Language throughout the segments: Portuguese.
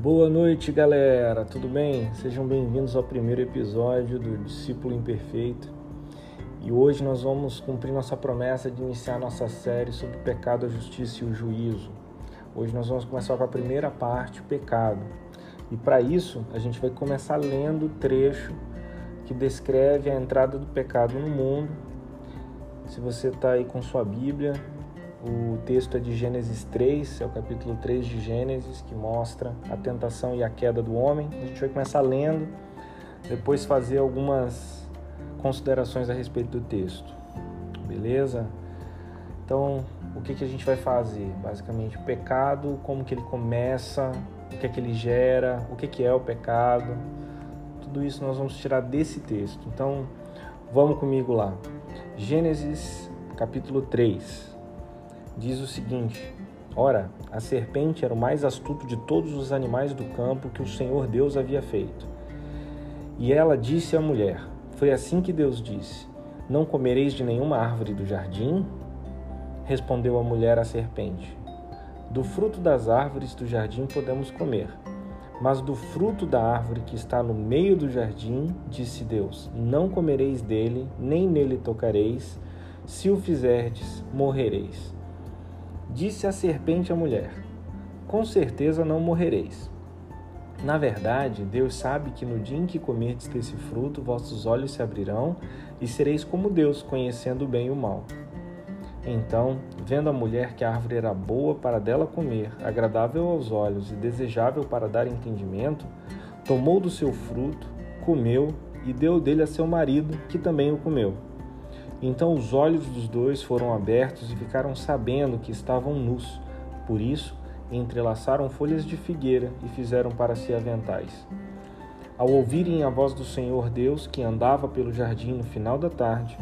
Boa noite, galera. Tudo bem? Sejam bem-vindos ao primeiro episódio do Discípulo Imperfeito. E hoje nós vamos cumprir nossa promessa de iniciar nossa série sobre o pecado, a justiça e o juízo. Hoje nós vamos começar com a primeira parte, o pecado. E para isso, a gente vai começar lendo o trecho que descreve a entrada do pecado no mundo. Se você está aí com sua Bíblia, o texto é de Gênesis 3, é o capítulo 3 de Gênesis, que mostra a tentação e a queda do homem. A gente vai começar lendo, depois fazer algumas considerações a respeito do texto. Beleza? Então, o que, que a gente vai fazer? Basicamente, o pecado, como que ele começa, o que é que ele gera, o que, que é o pecado. Tudo isso nós vamos tirar desse texto. Então, vamos comigo lá. Gênesis capítulo 3 diz o seguinte: Ora, a serpente era o mais astuto de todos os animais do campo que o Senhor Deus havia feito. E ela disse à mulher: Foi assim que Deus disse: Não comereis de nenhuma árvore do jardim? Respondeu a mulher à serpente: Do fruto das árvores do jardim podemos comer. Mas do fruto da árvore que está no meio do jardim, disse Deus: Não comereis dele, nem nele tocareis. Se o fizerdes, morrereis. Disse a serpente à mulher: Com certeza não morrereis. Na verdade, Deus sabe que no dia em que comerdes desse fruto, vossos olhos se abrirão e sereis como Deus, conhecendo o bem e o mal. Então, vendo a mulher que a árvore era boa para dela comer, agradável aos olhos e desejável para dar entendimento, tomou do seu fruto, comeu e deu dele a seu marido, que também o comeu. Então os olhos dos dois foram abertos e ficaram sabendo que estavam nus. Por isso, entrelaçaram folhas de figueira e fizeram para si aventais. Ao ouvirem a voz do Senhor Deus, que andava pelo jardim no final da tarde,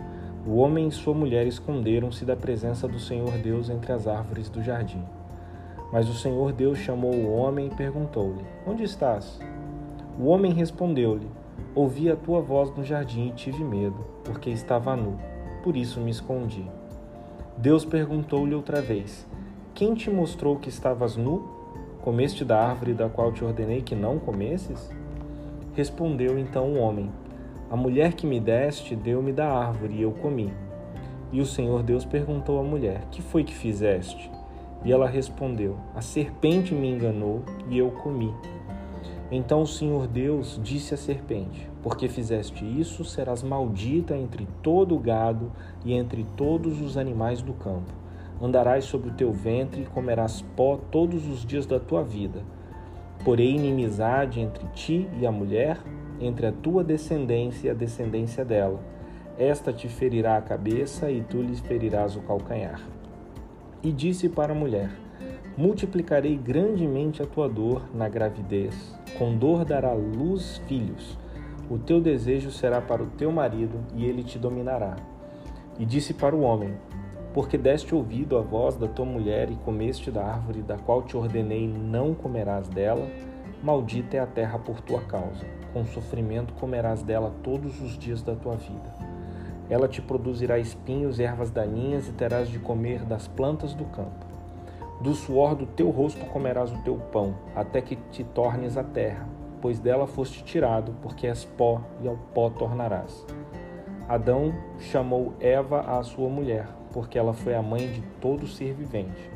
o homem e sua mulher esconderam-se da presença do Senhor Deus entre as árvores do jardim. Mas o Senhor Deus chamou o homem e perguntou-lhe: Onde estás? O homem respondeu-lhe: Ouvi a tua voz no jardim e tive medo, porque estava nu por isso me escondi. Deus perguntou-lhe outra vez: Quem te mostrou que estavas nu? Comeste da árvore da qual te ordenei que não comesses? Respondeu então o homem: A mulher que me deste deu-me da árvore e eu comi. E o Senhor Deus perguntou à mulher: Que foi que fizeste? E ela respondeu: A serpente me enganou e eu comi. Então o Senhor Deus disse à serpente: Porque fizeste isso, serás maldita entre todo o gado e entre todos os animais do campo. Andarás sobre o teu ventre e comerás pó todos os dias da tua vida. Porém, inimizade entre ti e a mulher, entre a tua descendência e a descendência dela. Esta te ferirá a cabeça e tu lhe ferirás o calcanhar. E disse para a mulher: Multiplicarei grandemente a tua dor na gravidez, com dor dará luz filhos. O teu desejo será para o teu marido, e ele te dominará. E disse para o homem: Porque deste ouvido à voz da tua mulher e comeste da árvore da qual te ordenei, não comerás dela, maldita é a terra por tua causa. Com sofrimento comerás dela todos os dias da tua vida. Ela te produzirá espinhos ervas daninhas, e terás de comer das plantas do campo. Do suor do teu rosto comerás o teu pão, até que te tornes a terra, pois dela foste tirado, porque és pó e ao pó tornarás. Adão chamou Eva à sua mulher, porque ela foi a mãe de todo ser vivente.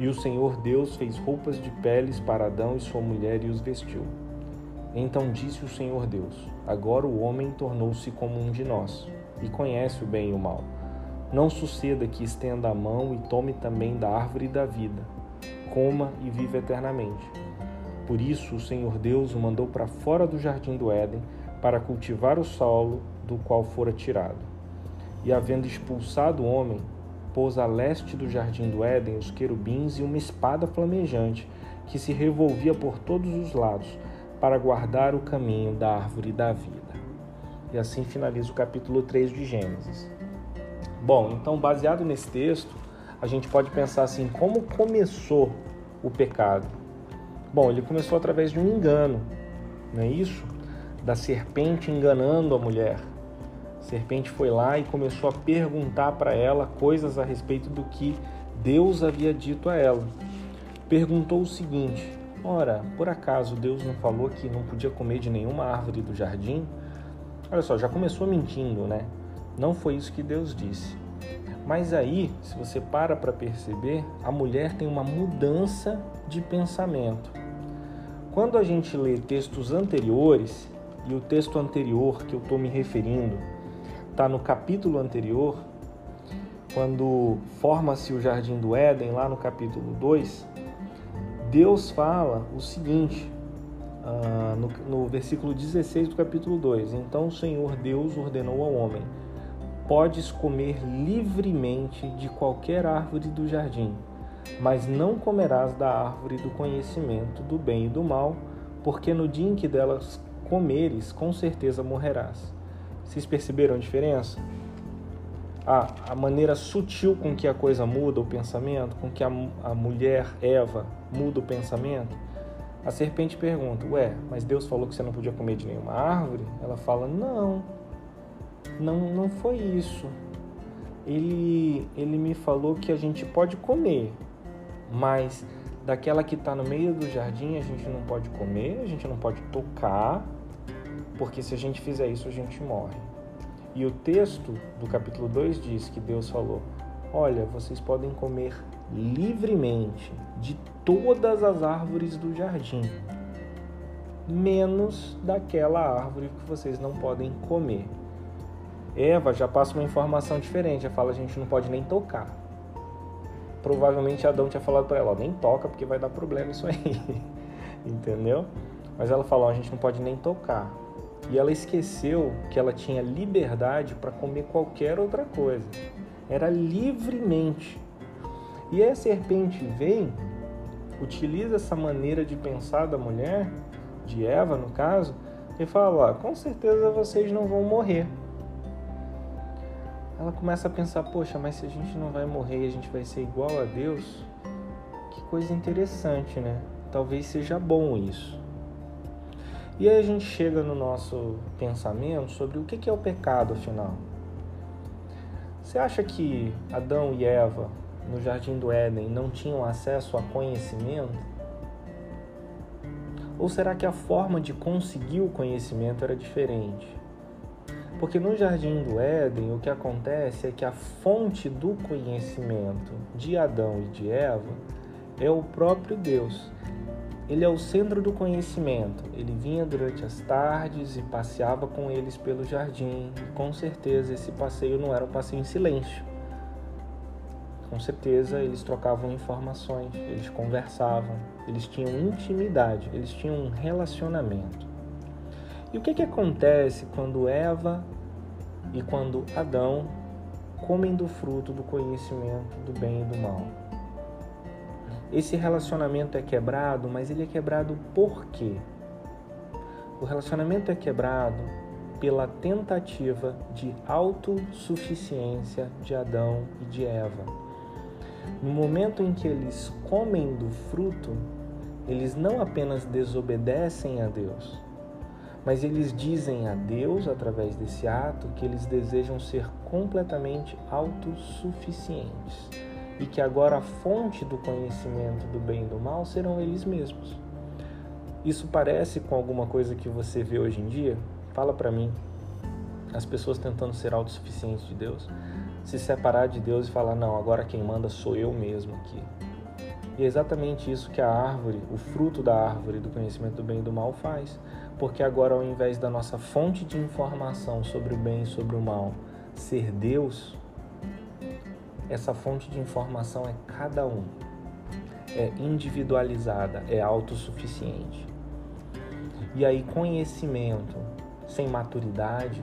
E o Senhor Deus fez roupas de peles para Adão e sua mulher e os vestiu. Então disse o Senhor Deus: Agora o homem tornou-se como um de nós, e conhece o bem e o mal. Não suceda que estenda a mão e tome também da árvore da vida, coma e viva eternamente. Por isso o Senhor Deus o mandou para fora do jardim do Éden para cultivar o solo do qual fora tirado. E havendo expulsado o homem, pôs a leste do jardim do Éden os querubins e uma espada flamejante que se revolvia por todos os lados para guardar o caminho da árvore da vida. E assim finaliza o capítulo 3 de Gênesis. Bom, então baseado nesse texto, a gente pode pensar assim: como começou o pecado? Bom, ele começou através de um engano, não é isso? Da serpente enganando a mulher. A serpente foi lá e começou a perguntar para ela coisas a respeito do que Deus havia dito a ela. Perguntou o seguinte: Ora, por acaso Deus não falou que não podia comer de nenhuma árvore do jardim? Olha só, já começou mentindo, né? Não foi isso que Deus disse. Mas aí, se você para para perceber, a mulher tem uma mudança de pensamento. Quando a gente lê textos anteriores, e o texto anterior que eu estou me referindo está no capítulo anterior, quando forma-se o jardim do Éden, lá no capítulo 2, Deus fala o seguinte, uh, no, no versículo 16 do capítulo 2: Então o Senhor Deus ordenou ao homem: Podes comer livremente de qualquer árvore do jardim, mas não comerás da árvore do conhecimento do bem e do mal, porque no dia em que delas comeres, com certeza morrerás. Vocês perceberam a diferença? a, a maneira sutil com que a coisa muda o pensamento, com que a, a mulher Eva muda o pensamento, a serpente pergunta: Ué, mas Deus falou que você não podia comer de nenhuma árvore? Ela fala: Não, não, não foi isso. Ele, ele me falou que a gente pode comer, mas daquela que está no meio do jardim a gente não pode comer, a gente não pode tocar, porque se a gente fizer isso a gente morre. E o texto do capítulo 2 diz que Deus falou: Olha, vocês podem comer livremente de todas as árvores do jardim, menos daquela árvore que vocês não podem comer. Eva já passa uma informação diferente, ela fala: a gente não pode nem tocar. Provavelmente Adão tinha falado para ela: nem toca porque vai dar problema isso aí, entendeu? Mas ela falou: a gente não pode nem tocar. E ela esqueceu que ela tinha liberdade para comer qualquer outra coisa. Era livremente. E a serpente vem, utiliza essa maneira de pensar da mulher, de Eva no caso, e fala: com certeza vocês não vão morrer. Ela começa a pensar: poxa, mas se a gente não vai morrer e a gente vai ser igual a Deus, que coisa interessante, né? Talvez seja bom isso. E aí a gente chega no nosso pensamento sobre o que é o pecado, afinal. Você acha que Adão e Eva, no jardim do Éden, não tinham acesso a conhecimento? Ou será que a forma de conseguir o conhecimento era diferente? Porque no jardim do Éden, o que acontece é que a fonte do conhecimento de Adão e de Eva é o próprio Deus. Ele é o centro do conhecimento. Ele vinha durante as tardes e passeava com eles pelo jardim. E com certeza esse passeio não era um passeio em silêncio. Com certeza eles trocavam informações, eles conversavam, eles tinham intimidade, eles tinham um relacionamento. E o que, que acontece quando Eva e quando Adão comem do fruto do conhecimento do bem e do mal? Esse relacionamento é quebrado, mas ele é quebrado por quê? O relacionamento é quebrado pela tentativa de autossuficiência de Adão e de Eva. No momento em que eles comem do fruto, eles não apenas desobedecem a Deus, mas eles dizem a Deus, através desse ato, que eles desejam ser completamente autossuficientes e que agora a fonte do conhecimento do bem e do mal serão eles mesmos. Isso parece com alguma coisa que você vê hoje em dia? Fala para mim. As pessoas tentando ser autossuficientes de Deus, se separar de Deus e falar: "Não, agora quem manda sou eu mesmo aqui". E é exatamente isso que a árvore, o fruto da árvore do conhecimento do bem e do mal faz. Porque agora, ao invés da nossa fonte de informação sobre o bem e sobre o mal ser Deus, essa fonte de informação é cada um, é individualizada, é autossuficiente. E aí, conhecimento sem maturidade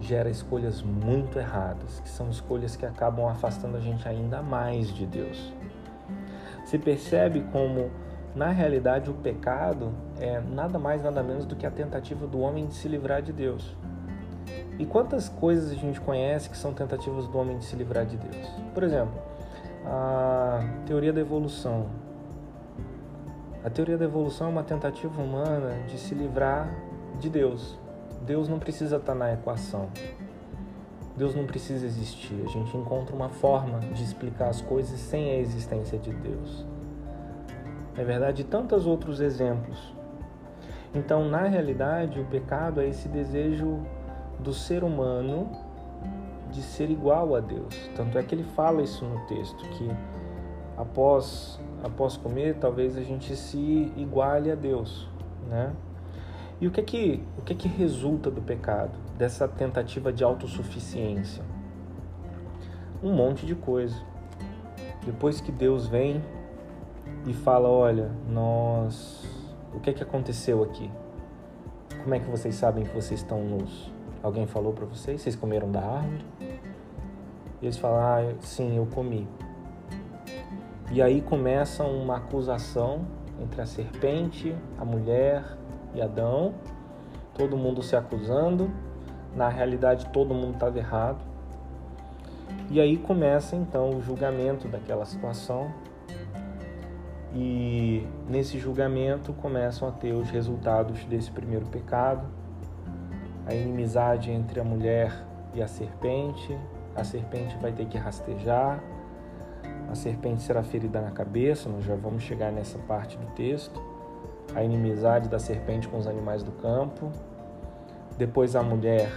gera escolhas muito erradas, que são escolhas que acabam afastando a gente ainda mais de Deus. Se percebe como, na realidade, o pecado é nada mais, nada menos do que a tentativa do homem de se livrar de Deus. E quantas coisas a gente conhece que são tentativas do homem de se livrar de Deus? Por exemplo, a teoria da evolução. A teoria da evolução é uma tentativa humana de se livrar de Deus. Deus não precisa estar na equação. Deus não precisa existir. A gente encontra uma forma de explicar as coisas sem a existência de Deus. é verdade, tantos outros exemplos. Então, na realidade, o pecado é esse desejo do ser humano de ser igual a Deus. Tanto é que ele fala isso no texto, que após, após comer, talvez a gente se iguale a Deus, né? E o que é que, o que, é que resulta do pecado, dessa tentativa de autossuficiência? Um monte de coisa. Depois que Deus vem e fala, olha, nós, o que é que aconteceu aqui? Como é que vocês sabem que vocês estão nus? Alguém falou para vocês? Vocês comeram da árvore? E eles falam, ah, sim, eu comi. E aí começa uma acusação entre a serpente, a mulher e Adão, todo mundo se acusando, na realidade todo mundo estava errado. E aí começa então o julgamento daquela situação. E nesse julgamento começam a ter os resultados desse primeiro pecado, a inimizade entre a mulher e a serpente. A serpente vai ter que rastejar, a serpente será ferida na cabeça, nós já vamos chegar nessa parte do texto. A inimizade da serpente com os animais do campo. Depois a mulher,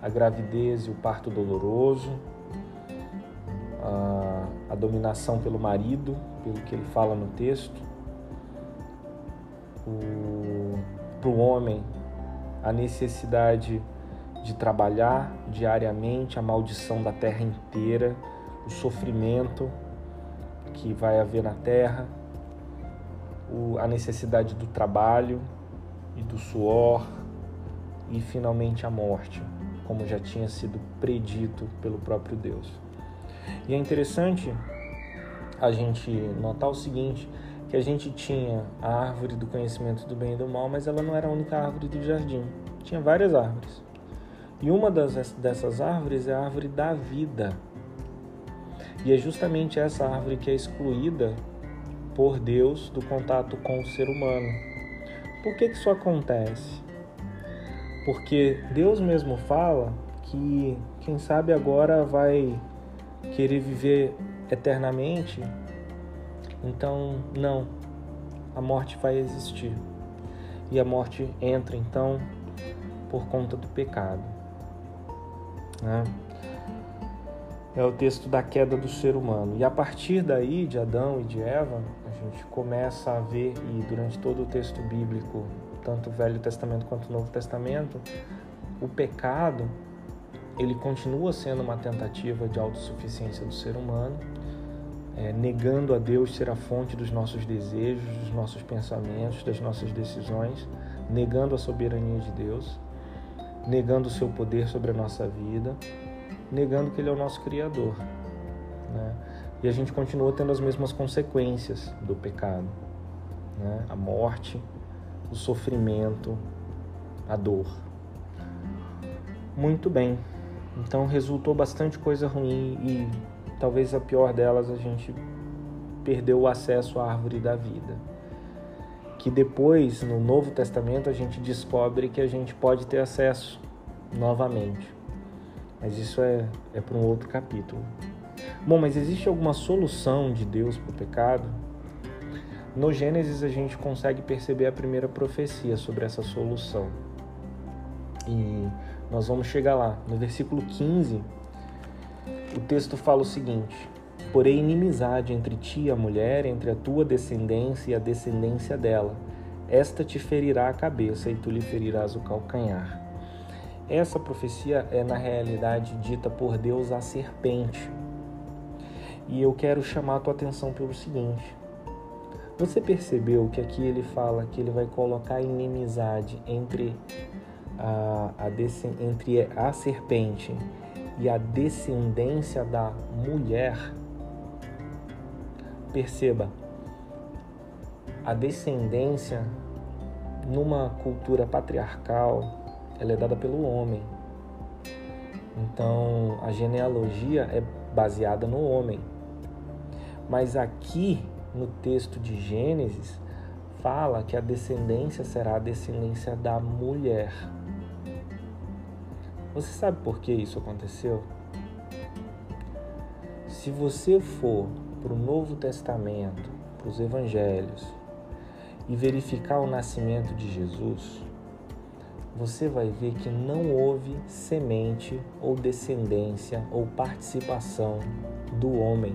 a gravidez e o parto doloroso. A, a dominação pelo marido, pelo que ele fala no texto. Para o homem, a necessidade de trabalhar diariamente, a maldição da terra inteira, o sofrimento que vai haver na terra, a necessidade do trabalho e do suor e finalmente a morte, como já tinha sido predito pelo próprio Deus. E é interessante a gente notar o seguinte, que a gente tinha a árvore do conhecimento do bem e do mal, mas ela não era a única árvore do jardim. Tinha várias árvores. E uma das, dessas árvores é a árvore da vida. E é justamente essa árvore que é excluída por Deus do contato com o ser humano. Por que, que isso acontece? Porque Deus mesmo fala que quem sabe agora vai querer viver eternamente, então não, a morte vai existir. E a morte entra então por conta do pecado. Né? É o texto da queda do ser humano. E a partir daí, de Adão e de Eva, gente começa a ver, e durante todo o texto bíblico, tanto o Velho Testamento quanto o Novo Testamento, o pecado ele continua sendo uma tentativa de autossuficiência do ser humano, é, negando a Deus ser a fonte dos nossos desejos, dos nossos pensamentos, das nossas decisões, negando a soberania de Deus negando o seu poder sobre a nossa vida, negando que Ele é o nosso Criador. Né? E a gente continua tendo as mesmas consequências do pecado: né? a morte, o sofrimento, a dor. Muito bem, então resultou bastante coisa ruim e talvez a pior delas a gente perdeu o acesso à árvore da vida que depois no Novo Testamento a gente descobre que a gente pode ter acesso novamente. Mas isso é, é para um outro capítulo. Bom, mas existe alguma solução de Deus para o pecado? No Gênesis a gente consegue perceber a primeira profecia sobre essa solução. E nós vamos chegar lá. No versículo 15, o texto fala o seguinte: porém inimizade entre ti e a mulher, entre a tua descendência e a descendência dela. Esta te ferirá a cabeça e tu lhe ferirás o calcanhar. Essa profecia é na realidade dita por Deus à serpente. E eu quero chamar a tua atenção pelo seguinte: você percebeu que aqui ele fala que ele vai colocar inimizade entre a, a entre a serpente e a descendência da mulher? Perceba, a descendência numa cultura patriarcal, ela é dada pelo homem. Então, a genealogia é baseada no homem. Mas aqui no texto de Gênesis fala que a descendência será a descendência da mulher. Você sabe por que isso aconteceu? Se você for para o Novo Testamento, para os evangelhos e verificar o nascimento de Jesus, você vai ver que não houve semente ou descendência ou participação do homem.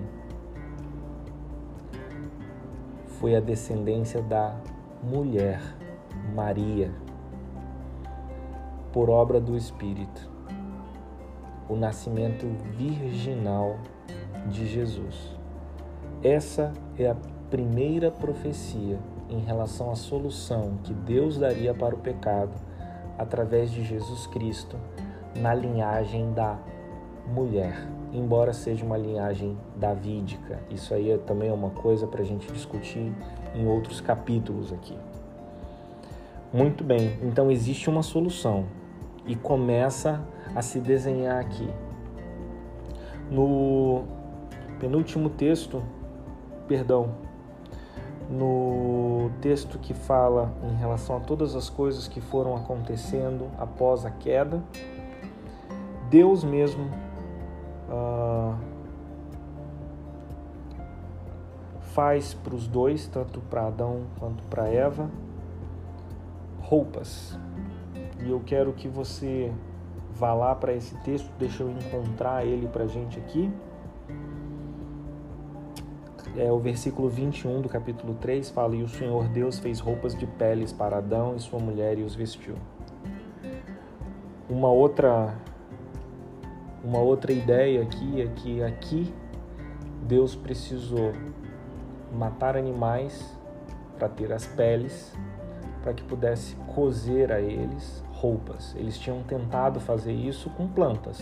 Foi a descendência da mulher, Maria, por obra do Espírito. O nascimento virginal de Jesus. Essa é a primeira profecia em relação à solução que Deus daria para o pecado através de Jesus Cristo na linhagem da mulher, embora seja uma linhagem davídica. Isso aí é também é uma coisa para a gente discutir em outros capítulos aqui. Muito bem, então existe uma solução e começa a se desenhar aqui. No penúltimo texto, perdão, no texto que fala em relação a todas as coisas que foram acontecendo após a queda, Deus mesmo uh, faz para os dois, tanto para Adão quanto para Eva, roupas. E eu quero que você vá lá para esse texto, deixa eu encontrar ele para gente aqui é, o versículo 21 do capítulo 3 fala: E o Senhor Deus fez roupas de peles para Adão e sua mulher e os vestiu. Uma outra, uma outra ideia aqui é que aqui Deus precisou matar animais para ter as peles, para que pudesse cozer a eles roupas. Eles tinham tentado fazer isso com plantas,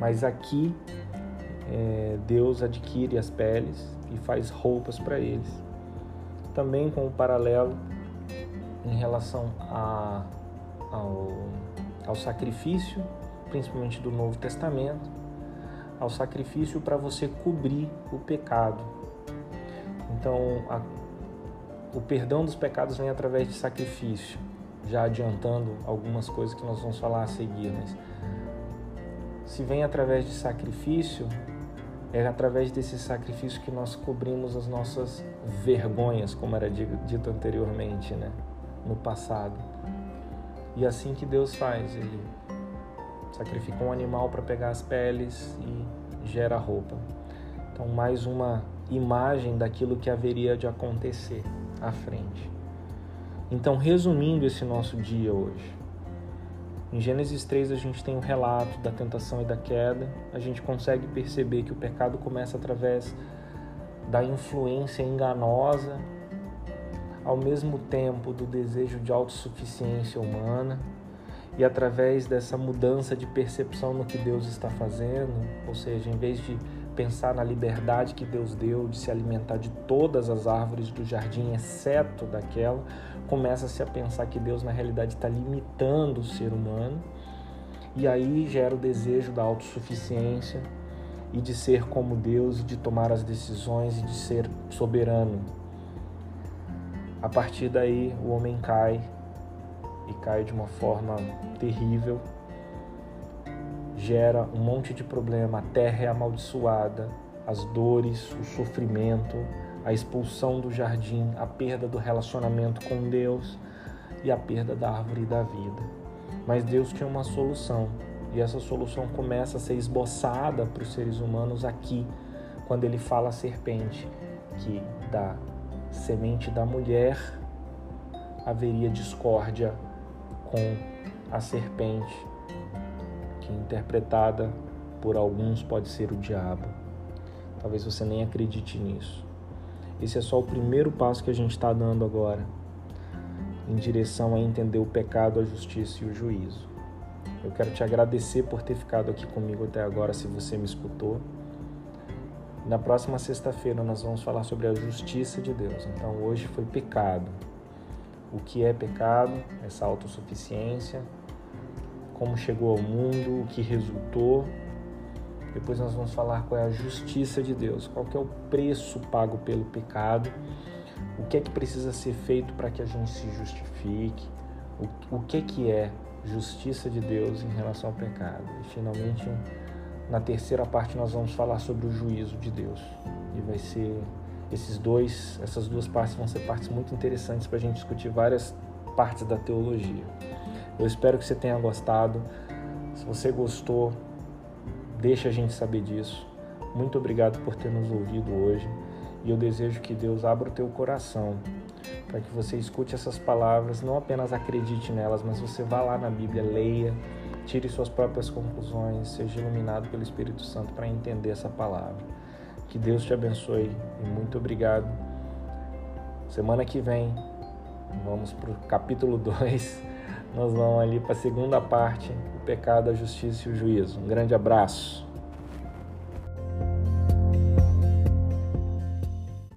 mas aqui é, Deus adquire as peles e faz roupas para eles. Também com o paralelo em relação a, ao, ao sacrifício, principalmente do Novo Testamento, ao sacrifício para você cobrir o pecado. Então, a, o perdão dos pecados vem através de sacrifício, já adiantando algumas coisas que nós vamos falar a seguir, mas se vem através de sacrifício, é através desse sacrifício que nós cobrimos as nossas vergonhas, como era dito anteriormente, né? no passado. E é assim que Deus faz, ele sacrifica um animal para pegar as peles e gera roupa. Então, mais uma imagem daquilo que haveria de acontecer à frente. Então, resumindo esse nosso dia hoje, em Gênesis 3 a gente tem o um relato da tentação e da queda. A gente consegue perceber que o pecado começa através da influência enganosa, ao mesmo tempo do desejo de autossuficiência humana e através dessa mudança de percepção no que Deus está fazendo, ou seja, em vez de pensar na liberdade que Deus deu de se alimentar de todas as árvores do jardim, exceto daquela, começa-se a pensar que Deus na realidade está limitando o ser humano, e aí gera o desejo da autossuficiência e de ser como Deus, e de tomar as decisões e de ser soberano. A partir daí, o homem cai e cai de uma forma terrível, gera um monte de problema, a terra é amaldiçoada, as dores, o sofrimento, a expulsão do jardim, a perda do relacionamento com Deus e a perda da árvore da vida. Mas Deus tinha uma solução e essa solução começa a ser esboçada para os seres humanos aqui, quando ele fala à serpente que da semente da mulher haveria discórdia com a serpente, que interpretada por alguns pode ser o diabo. Talvez você nem acredite nisso. Esse é só o primeiro passo que a gente está dando agora em direção a entender o pecado, a justiça e o juízo. Eu quero te agradecer por ter ficado aqui comigo até agora, se você me escutou. Na próxima sexta-feira nós vamos falar sobre a justiça de Deus. Então hoje foi pecado. O que é pecado? Essa autossuficiência, como chegou ao mundo, o que resultou depois nós vamos falar qual é a justiça de Deus, qual é o preço pago pelo pecado, o que é que precisa ser feito para que a gente se justifique, o, o que que é justiça de Deus em relação ao pecado. E finalmente, na terceira parte nós vamos falar sobre o juízo de Deus. E vai ser esses dois, essas duas partes vão ser partes muito interessantes para a gente discutir várias partes da teologia. Eu espero que você tenha gostado. Se você gostou, deixa a gente saber disso. Muito obrigado por ter nos ouvido hoje e eu desejo que Deus abra o teu coração para que você escute essas palavras, não apenas acredite nelas, mas você vá lá na Bíblia, leia, tire suas próprias conclusões, seja iluminado pelo Espírito Santo para entender essa palavra. Que Deus te abençoe e muito obrigado. Semana que vem, vamos para o capítulo 2, nós vamos ali para a segunda parte, o pecado, a justiça e o juízo. Um grande abraço.